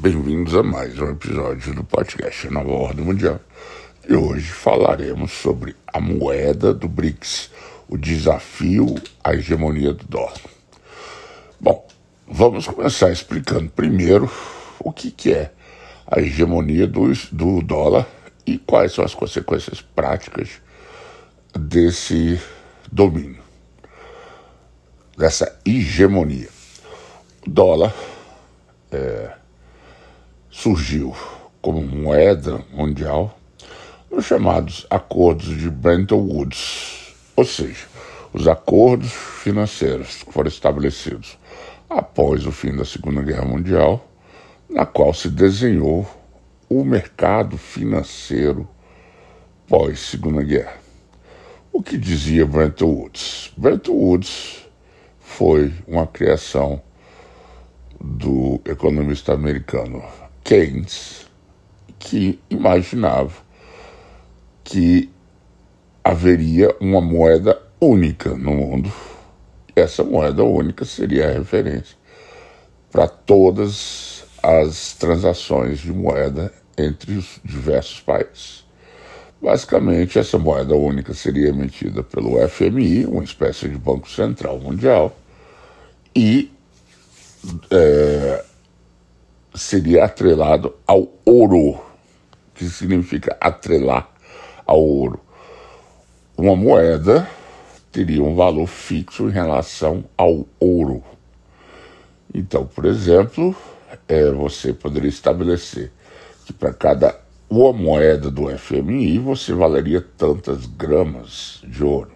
bem-vindos a mais um episódio do podcast Nova Ordem Mundial. E hoje falaremos sobre a moeda do BRICS, o desafio à hegemonia do dólar. Bom, vamos começar explicando primeiro o que, que é a hegemonia do, do dólar e quais são as consequências práticas desse domínio, dessa hegemonia. O dólar é, surgiu como moeda mundial nos chamados acordos de Bretton Woods, ou seja, os acordos financeiros que foram estabelecidos após o fim da Segunda Guerra Mundial, na qual se desenhou o mercado financeiro pós Segunda Guerra. O que dizia Bretton Woods? Bretton Woods foi uma criação do economista americano Keynes, que imaginava que haveria uma moeda única no mundo. Essa moeda única seria a referência para todas as transações de moeda entre os diversos países. Basicamente, essa moeda única seria emitida pelo FMI, uma espécie de Banco Central Mundial, e é, seria atrelado ao ouro, que significa atrelar ao ouro. Uma moeda teria um valor fixo em relação ao ouro. Então, por exemplo, é, você poderia estabelecer que para cada uma moeda do FMI você valeria tantas gramas de ouro.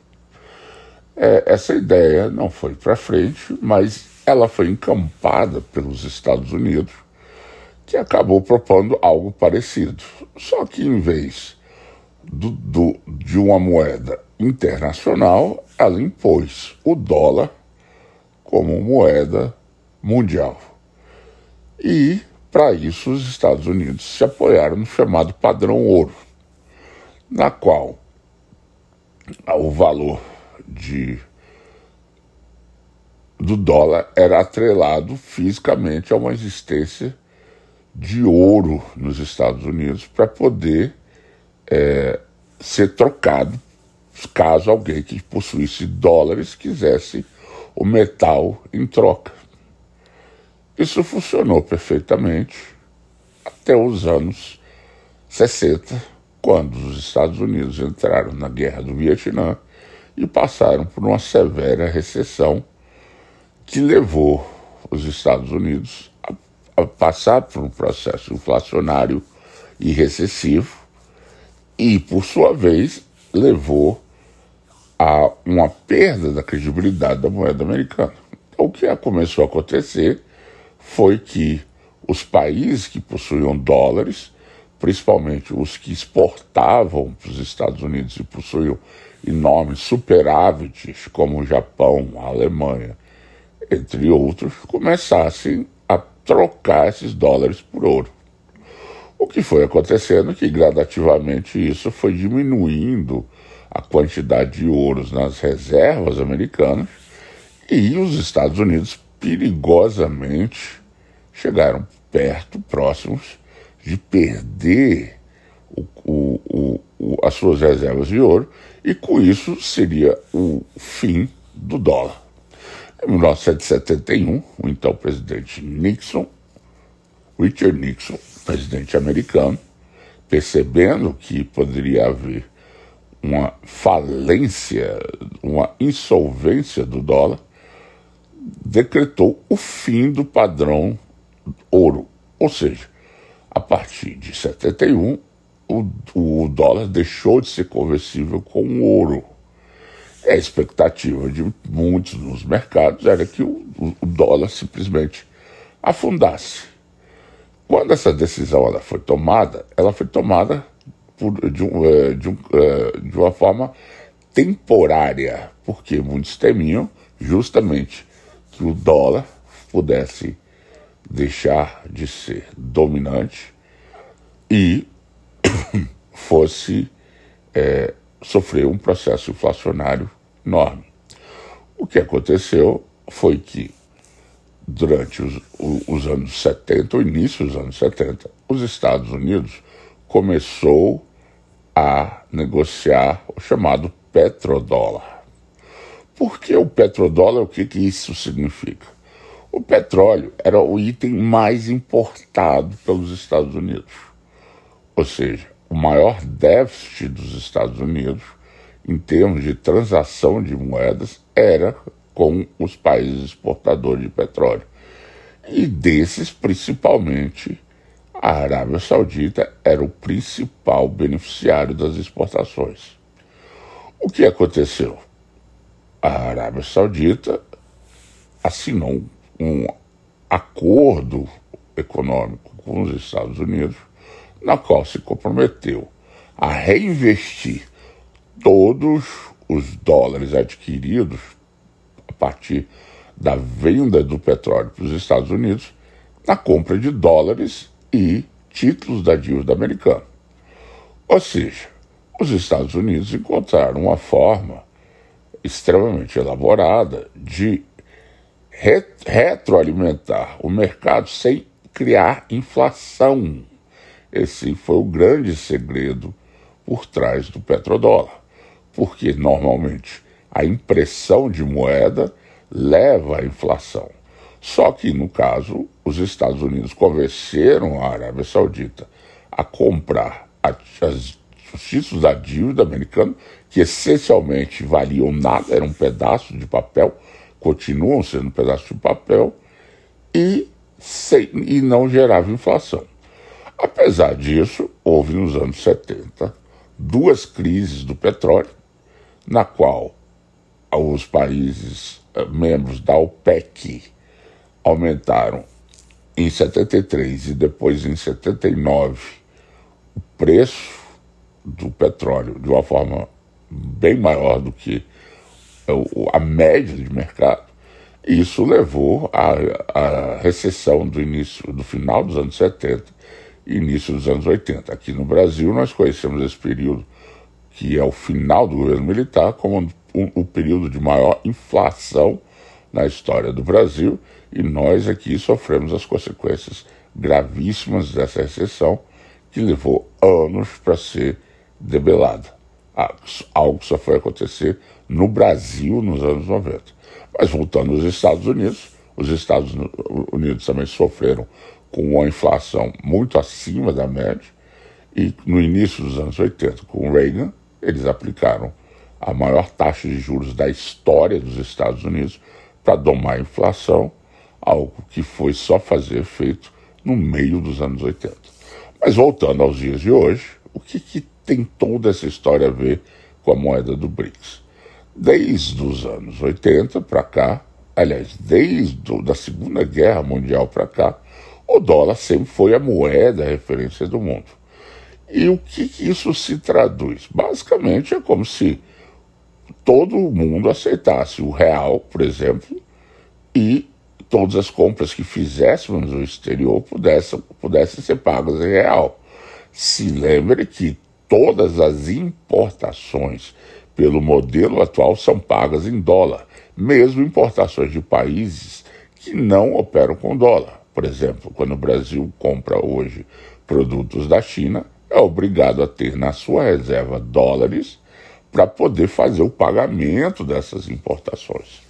É, essa ideia não foi para frente, mas ela foi encampada pelos Estados Unidos que acabou propondo algo parecido. Só que em vez do, do, de uma moeda internacional, ela impôs o dólar como moeda mundial. E, para isso, os Estados Unidos se apoiaram no chamado padrão ouro, na qual o valor de do dólar era atrelado fisicamente a uma existência de ouro nos Estados Unidos para poder é, ser trocado caso alguém que possuísse dólares quisesse o metal em troca. Isso funcionou perfeitamente até os anos 60, quando os Estados Unidos entraram na guerra do Vietnã e passaram por uma severa recessão que levou os Estados Unidos a passar por um processo inflacionário e recessivo e, por sua vez, levou a uma perda da credibilidade da moeda americana. Então, o que começou a acontecer foi que os países que possuíam dólares, principalmente os que exportavam para os Estados Unidos e possuíam enormes superávites, como o Japão, a Alemanha, entre outros, começassem trocar esses dólares por ouro. O que foi acontecendo é que gradativamente isso foi diminuindo a quantidade de ouros nas reservas americanas e os Estados Unidos perigosamente chegaram perto, próximos de perder o, o, o, as suas reservas de ouro e com isso seria o fim do dólar. Em 1971, o então presidente Nixon, Richard Nixon, presidente americano, percebendo que poderia haver uma falência, uma insolvência do dólar, decretou o fim do padrão ouro. Ou seja, a partir de 71, o, o dólar deixou de ser conversível com ouro. A expectativa de muitos nos mercados era que o, o dólar simplesmente afundasse. Quando essa decisão ela foi tomada, ela foi tomada por, de, um, eh, de, um, eh, de uma forma temporária, porque muitos temiam justamente que o dólar pudesse deixar de ser dominante e fosse é, sofreu um processo inflacionário enorme. O que aconteceu foi que durante os, os anos 70, o início dos anos 70, os Estados Unidos começou a negociar o chamado petrodólar. Por que o petrodólar? O que, que isso significa? O petróleo era o item mais importado pelos Estados Unidos. Ou seja, o maior déficit dos Estados Unidos em termos de transação de moedas era com os países exportadores de petróleo. E desses, principalmente, a Arábia Saudita era o principal beneficiário das exportações. O que aconteceu? A Arábia Saudita assinou um acordo econômico com os Estados Unidos, na qual se comprometeu a reinvestir todos os dólares adquiridos a partir da venda do petróleo para os Estados Unidos na compra de dólares e títulos da dívida americana. Ou seja, os Estados Unidos encontraram uma forma extremamente elaborada de re retroalimentar o mercado sem criar inflação. Esse foi o grande segredo por trás do petrodólar porque normalmente a impressão de moeda leva à inflação. Só que, no caso, os Estados Unidos convenceram a Arábia Saudita a comprar os títulos da dívida americana, que essencialmente valiam nada, eram um pedaço de papel, continuam sendo um pedaço de papel, e, sem, e não gerava inflação. Apesar disso, houve nos anos 70 duas crises do petróleo, na qual os países eh, membros da OPEC aumentaram em 73 e depois em 79 o preço do petróleo de uma forma bem maior do que a média de mercado. Isso levou à, à recessão do início, do final dos anos 70 e início dos anos 80. Aqui no Brasil nós conhecemos esse período que é o final do governo militar, como um, o período de maior inflação na história do Brasil, e nós aqui sofremos as consequências gravíssimas dessa recessão, que levou anos para ser debelada. Algo que só foi acontecer no Brasil nos anos 90. Mas voltando aos Estados Unidos, os Estados Unidos também sofreram com uma inflação muito acima da média, e no início dos anos 80, com Reagan, eles aplicaram a maior taxa de juros da história dos Estados Unidos para domar a inflação, algo que foi só fazer efeito no meio dos anos 80. Mas voltando aos dias de hoje, o que, que tem toda essa história a ver com a moeda do BRICS? Desde os anos 80 para cá, aliás, desde a Segunda Guerra Mundial para cá, o dólar sempre foi a moeda a referência do mundo. E o que, que isso se traduz? Basicamente é como se todo mundo aceitasse o real, por exemplo, e todas as compras que fizéssemos no exterior pudessem, pudessem ser pagas em real. Se lembre que todas as importações pelo modelo atual são pagas em dólar, mesmo importações de países que não operam com dólar. Por exemplo, quando o Brasil compra hoje produtos da China, é obrigado a ter na sua reserva dólares para poder fazer o pagamento dessas importações.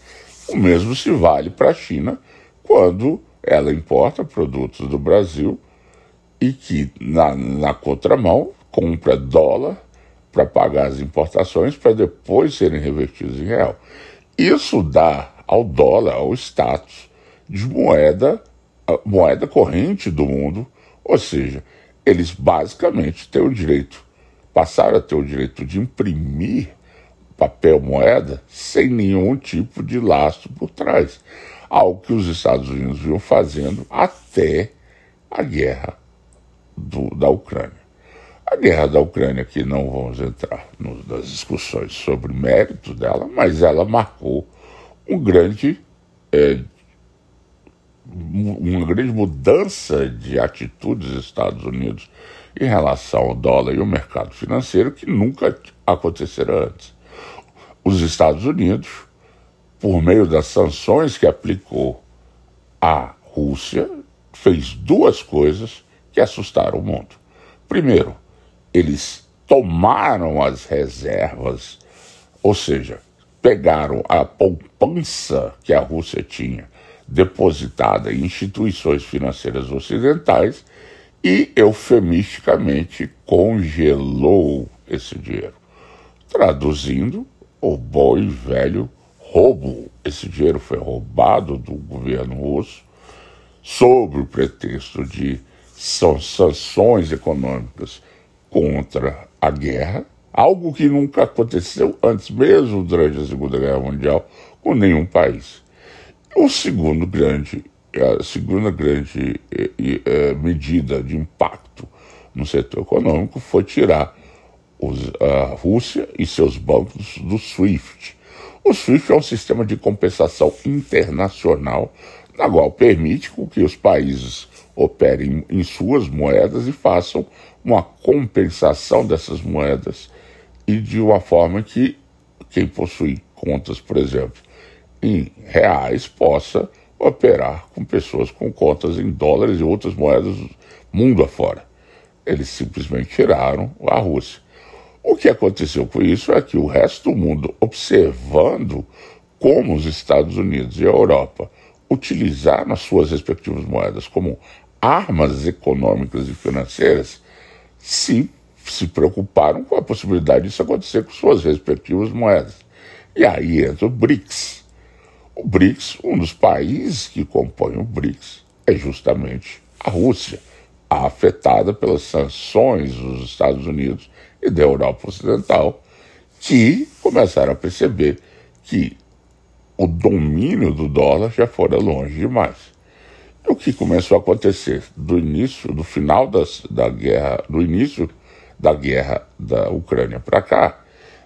O mesmo se vale para a China quando ela importa produtos do Brasil e que, na, na contramão, compra dólar para pagar as importações para depois serem revertidos em real. Isso dá ao dólar o status de moeda, moeda corrente do mundo, ou seja, eles basicamente têm o direito, passaram a ter o direito de imprimir papel moeda sem nenhum tipo de laço por trás. Algo que os Estados Unidos vinham fazendo até a guerra do, da Ucrânia. A guerra da Ucrânia, que não vamos entrar nas discussões sobre mérito dela, mas ela marcou um grande é, uma grande mudança de atitude dos Estados Unidos em relação ao dólar e ao mercado financeiro que nunca acontecera antes. Os Estados Unidos, por meio das sanções que aplicou a Rússia fez duas coisas que assustaram o mundo. Primeiro, eles tomaram as reservas, ou seja, pegaram a poupança que a Rússia tinha depositada em instituições financeiras ocidentais e eufemisticamente congelou esse dinheiro. Traduzindo, o bom e velho roubo. Esse dinheiro foi roubado do governo russo sob o pretexto de sanções econômicas contra a guerra, algo que nunca aconteceu antes mesmo durante a Segunda Guerra Mundial com nenhum país. O segundo grande, a segunda grande é, medida de impacto no setor econômico foi tirar os, a Rússia e seus bancos do SWIFT. O SWIFT é um sistema de compensação internacional na qual permite que os países operem em suas moedas e façam uma compensação dessas moedas e de uma forma que quem possui contas, por exemplo, em reais possa operar com pessoas com contas em dólares e outras moedas mundo afora. Eles simplesmente tiraram a Rússia. O que aconteceu com isso é que o resto do mundo, observando como os Estados Unidos e a Europa utilizaram as suas respectivas moedas como armas econômicas e financeiras, se, se preocuparam com a possibilidade disso acontecer com suas respectivas moedas. E aí entra o BRICS. O BRICS, um dos países que compõem o BRICS, é justamente a Rússia, afetada pelas sanções dos Estados Unidos e da Europa Ocidental, que começaram a perceber que o domínio do dólar já fora longe demais. O que começou a acontecer do início, do final das, da guerra, do início da guerra da Ucrânia para cá,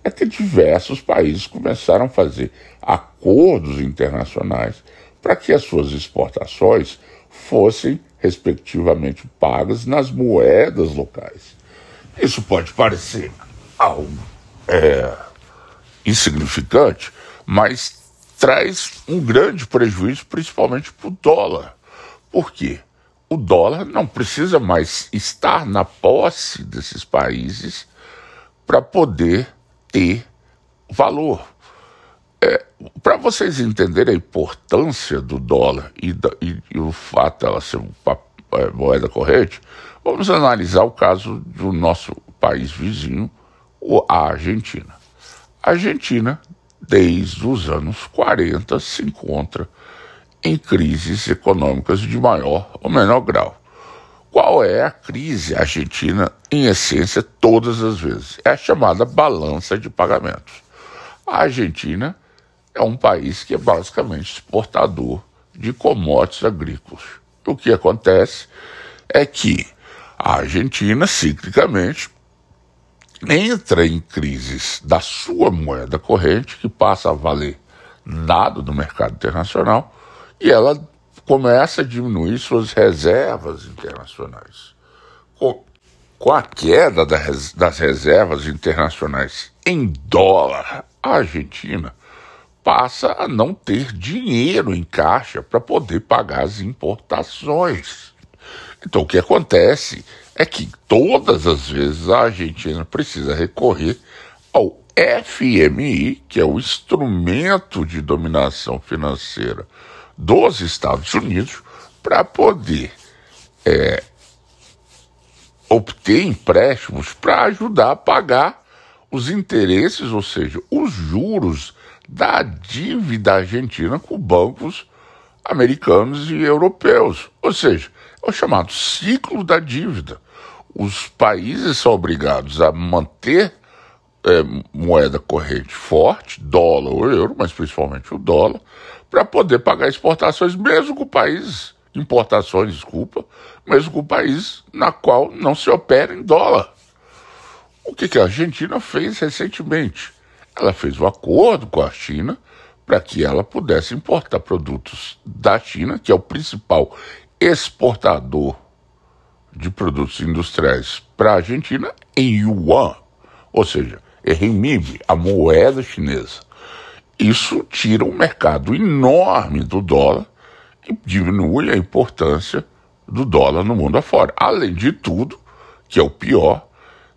é que diversos países começaram a fazer acordos internacionais para que as suas exportações fossem, respectivamente, pagas nas moedas locais. Isso pode parecer algo é, insignificante, mas traz um grande prejuízo, principalmente para o dólar. Por quê? O dólar não precisa mais estar na posse desses países para poder ter valor. É, para vocês entenderem a importância do dólar e, da, e, e o fato dela ser uma é, moeda corrente, vamos analisar o caso do nosso país vizinho, a Argentina. A Argentina, desde os anos 40, se encontra em crises econômicas de maior ou menor grau. Qual é a crise argentina, em essência, todas as vezes? É a chamada balança de pagamentos. A Argentina é um país que é basicamente exportador de commodities agrícolas. O que acontece é que a Argentina, ciclicamente, entra em crises da sua moeda corrente, que passa a valer nada no mercado internacional, e ela começa a diminuir suas reservas internacionais. Com, com a queda das reservas internacionais em dólar, a Argentina passa a não ter dinheiro em caixa para poder pagar as importações. Então, o que acontece é que todas as vezes a Argentina precisa recorrer ao FMI, que é o instrumento de dominação financeira dos Estados Unidos para poder é, obter empréstimos para ajudar a pagar os interesses, ou seja, os juros da dívida argentina com bancos americanos e europeus. Ou seja, é o chamado ciclo da dívida. Os países são obrigados a manter é, moeda corrente forte, dólar ou euro, mas principalmente o dólar, para poder pagar exportações, mesmo com países, importações, desculpa, mesmo com países na qual não se opera em dólar. O que, que a Argentina fez recentemente? Ela fez um acordo com a China para que ela pudesse importar produtos da China, que é o principal exportador de produtos industriais para a Argentina, em yuan, ou seja, é renminbi, a moeda chinesa. Isso tira um mercado enorme do dólar e diminui a importância do dólar no mundo afora. Além de tudo, que é o pior,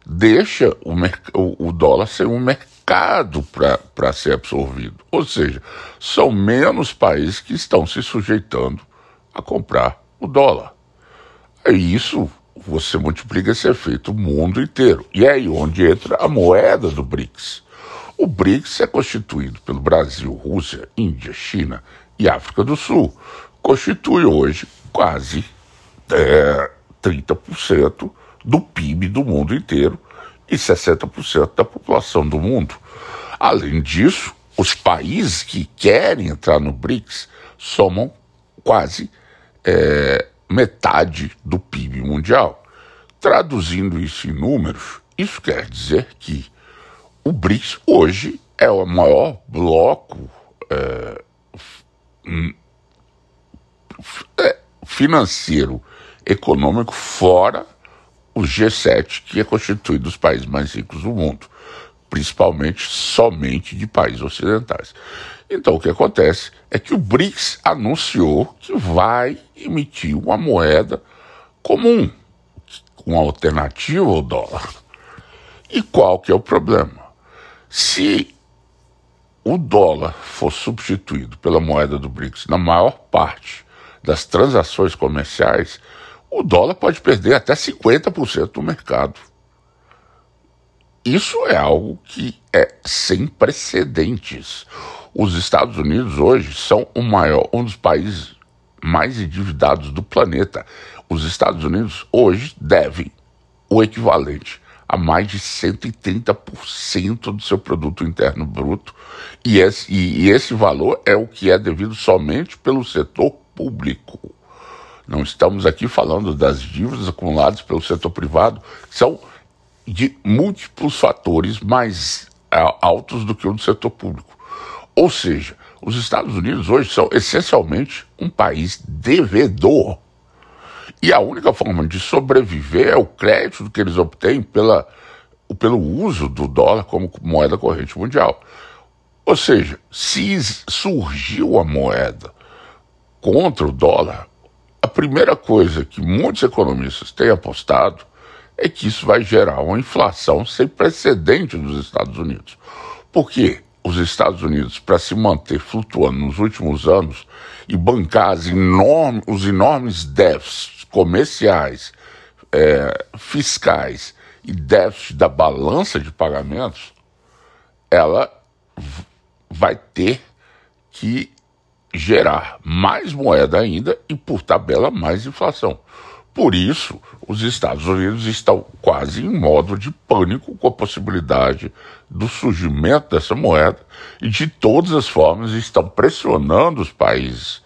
deixa o, o, dólar ser um mercado para ser absorvido. Ou seja, são menos países que estão se sujeitando a comprar o dólar. Isso você multiplica esse efeito o mundo inteiro. E é aí onde entra a moeda do BRICS. O BRICS é constituído pelo Brasil, Rússia, Índia, China e África do Sul. Constitui hoje quase é, 30% do PIB do mundo inteiro e 60% da população do mundo. Além disso, os países que querem entrar no BRICS somam quase é, metade do PIB mundial. Traduzindo isso em números, isso quer dizer que o BRICS hoje é o maior bloco é, é, financeiro econômico fora o G7, que é constituído dos países mais ricos do mundo, principalmente somente de países ocidentais. Então, o que acontece é que o BRICS anunciou que vai emitir uma moeda comum, uma alternativa ao dólar. E qual que é o problema? Se o dólar for substituído pela moeda do BRICS na maior parte das transações comerciais, o dólar pode perder até 50% do mercado. Isso é algo que é sem precedentes. Os Estados Unidos hoje são o maior, um dos países mais endividados do planeta. Os Estados Unidos hoje devem o equivalente a mais de 130% do seu produto interno bruto, e esse, e, esse valor é o que é devido somente pelo setor público. Não estamos aqui falando das dívidas acumuladas pelo setor privado, que são de múltiplos fatores mais altos do que o do setor público. Ou seja, os Estados Unidos hoje são essencialmente um país devedor. E a única forma de sobreviver é o crédito que eles obtêm pela, pelo uso do dólar como moeda corrente mundial. Ou seja, se surgiu a moeda contra o dólar, a primeira coisa que muitos economistas têm apostado é que isso vai gerar uma inflação sem precedente nos Estados Unidos. Por quê? Os Estados Unidos para se manter flutuando nos últimos anos e bancar enorme, os enormes déficits comerciais, é, fiscais e déficits da balança de pagamentos, ela vai ter que gerar mais moeda ainda e, por tabela, mais inflação. Por isso, os Estados Unidos estão quase em modo de pânico com a possibilidade do surgimento dessa moeda e, de todas as formas, estão pressionando os países,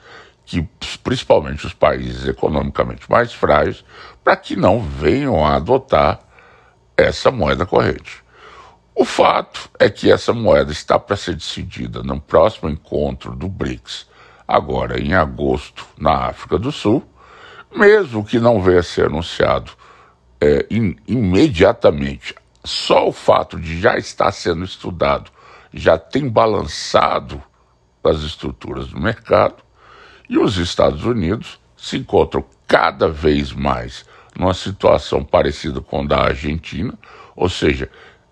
que, principalmente os países economicamente mais frágeis, para que não venham a adotar essa moeda corrente. O fato é que essa moeda está para ser decidida no próximo encontro do BRICS, agora em agosto, na África do Sul mesmo que não venha a ser anunciado é, in, imediatamente, só o fato de já estar sendo estudado já tem balançado as estruturas do mercado e os Estados Unidos se encontram cada vez mais numa situação parecida com a da Argentina, ou seja,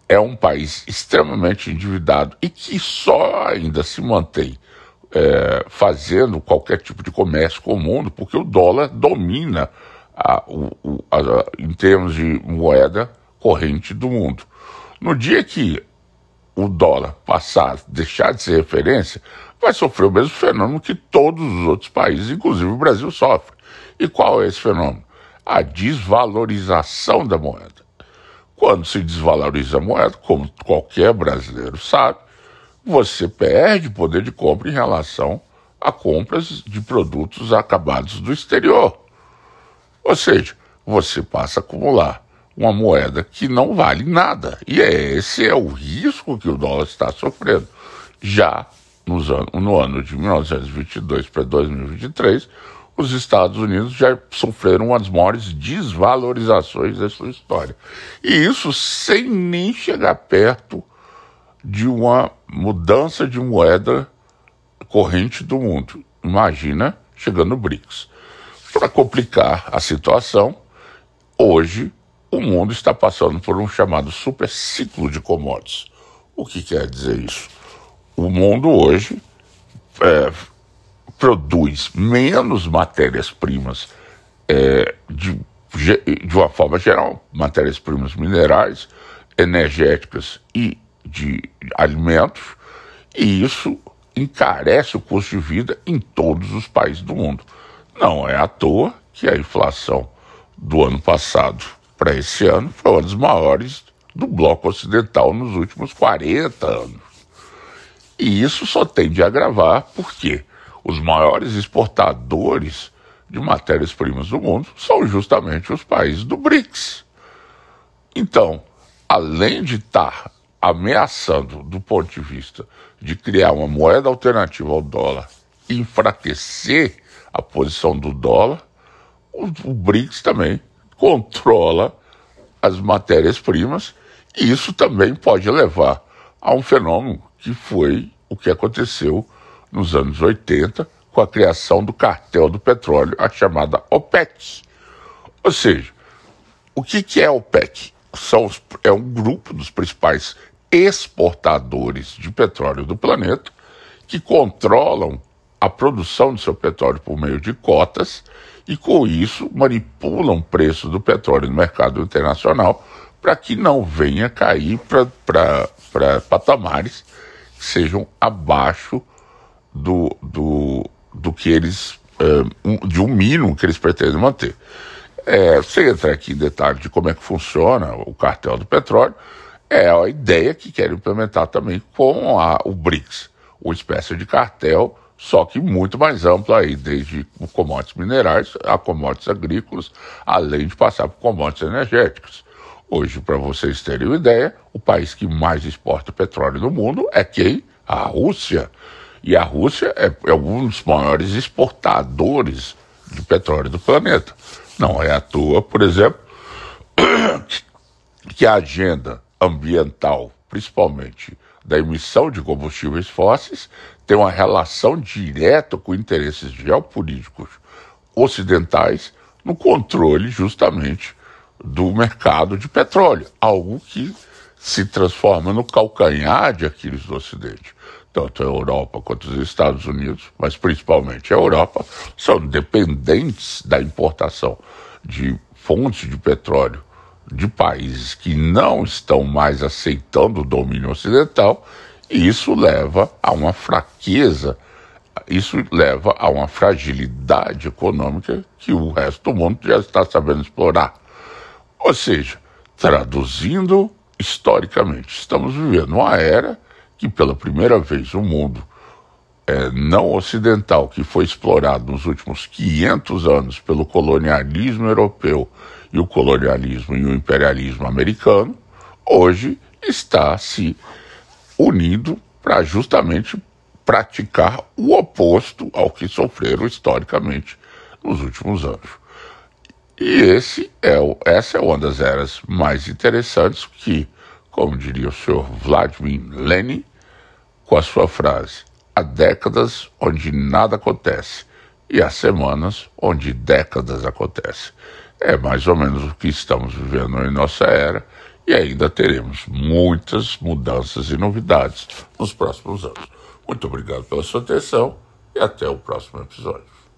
é um país extremamente endividado e que só ainda se mantém é, fazendo qualquer tipo de comércio com o mundo, porque o dólar domina a, o, a, em termos de moeda corrente do mundo. No dia que o dólar passar, deixar de ser referência, vai sofrer o mesmo fenômeno que todos os outros países, inclusive o Brasil, sofre. E qual é esse fenômeno? A desvalorização da moeda. Quando se desvaloriza a moeda, como qualquer brasileiro sabe, você perde poder de compra em relação a compras de produtos acabados do exterior. Ou seja, você passa a acumular uma moeda que não vale nada. E esse é o risco que o dólar está sofrendo. Já nos an no ano de 1922 para 2023, os Estados Unidos já sofreram uma das maiores desvalorizações da sua história. E isso sem nem chegar perto de uma mudança de moeda corrente do mundo. Imagina chegando no BRICS. Para complicar a situação, hoje o mundo está passando por um chamado super ciclo de commodities. O que quer dizer isso? O mundo hoje é, produz menos matérias-primas é, de, de uma forma geral, matérias-primas minerais, energéticas e de alimentos, e isso encarece o custo de vida em todos os países do mundo. Não é à toa que a inflação do ano passado para esse ano foi uma das maiores do bloco ocidental nos últimos 40 anos. E isso só tende a agravar porque os maiores exportadores de matérias-primas do mundo são justamente os países do BRICS. Então, além de estar ameaçando, do ponto de vista de criar uma moeda alternativa ao dólar, enfraquecer a posição do dólar, o, o BRICS também controla as matérias-primas e isso também pode levar a um fenômeno que foi o que aconteceu nos anos 80 com a criação do cartel do petróleo, a chamada OPEC. Ou seja, o que, que é a OPEC? São é um grupo dos principais exportadores de petróleo do planeta que controlam a produção do seu petróleo por meio de cotas e, com isso, manipulam o preço do petróleo no mercado internacional para que não venha cair para patamares que sejam abaixo do, do, do que eles. Uh, de um mínimo que eles pretendem manter. É, sem entrar aqui em detalhes de como é que funciona o cartel do petróleo, é a ideia que querem implementar também com a, o BRICS, uma espécie de cartel, só que muito mais amplo aí, desde commodities minerais a commodities agrícolas, além de passar por commodities energéticos. Hoje, para vocês terem uma ideia, o país que mais exporta petróleo no mundo é quem? A Rússia. E a Rússia é, é um dos maiores exportadores de petróleo do planeta. Não é à toa, por exemplo, que a agenda ambiental, principalmente da emissão de combustíveis fósseis, tem uma relação direta com interesses geopolíticos ocidentais no controle justamente do mercado de petróleo, algo que se transforma no calcanhar de Aquiles do Ocidente. Tanto a Europa quanto os Estados Unidos, mas principalmente a Europa, são dependentes da importação de fontes de petróleo de países que não estão mais aceitando o domínio ocidental, e isso leva a uma fraqueza, isso leva a uma fragilidade econômica que o resto do mundo já está sabendo explorar. Ou seja, traduzindo historicamente, estamos vivendo uma era que pela primeira vez o mundo é, não ocidental, que foi explorado nos últimos 500 anos pelo colonialismo europeu e o colonialismo e o imperialismo americano, hoje está se unindo para justamente praticar o oposto ao que sofreram historicamente nos últimos anos. E esse é o, essa é uma das eras mais interessantes que, como diria o senhor Vladimir Lenin, com a sua frase: há décadas onde nada acontece e há semanas onde décadas acontecem. É mais ou menos o que estamos vivendo em nossa era e ainda teremos muitas mudanças e novidades nos próximos anos. Muito obrigado pela sua atenção e até o próximo episódio.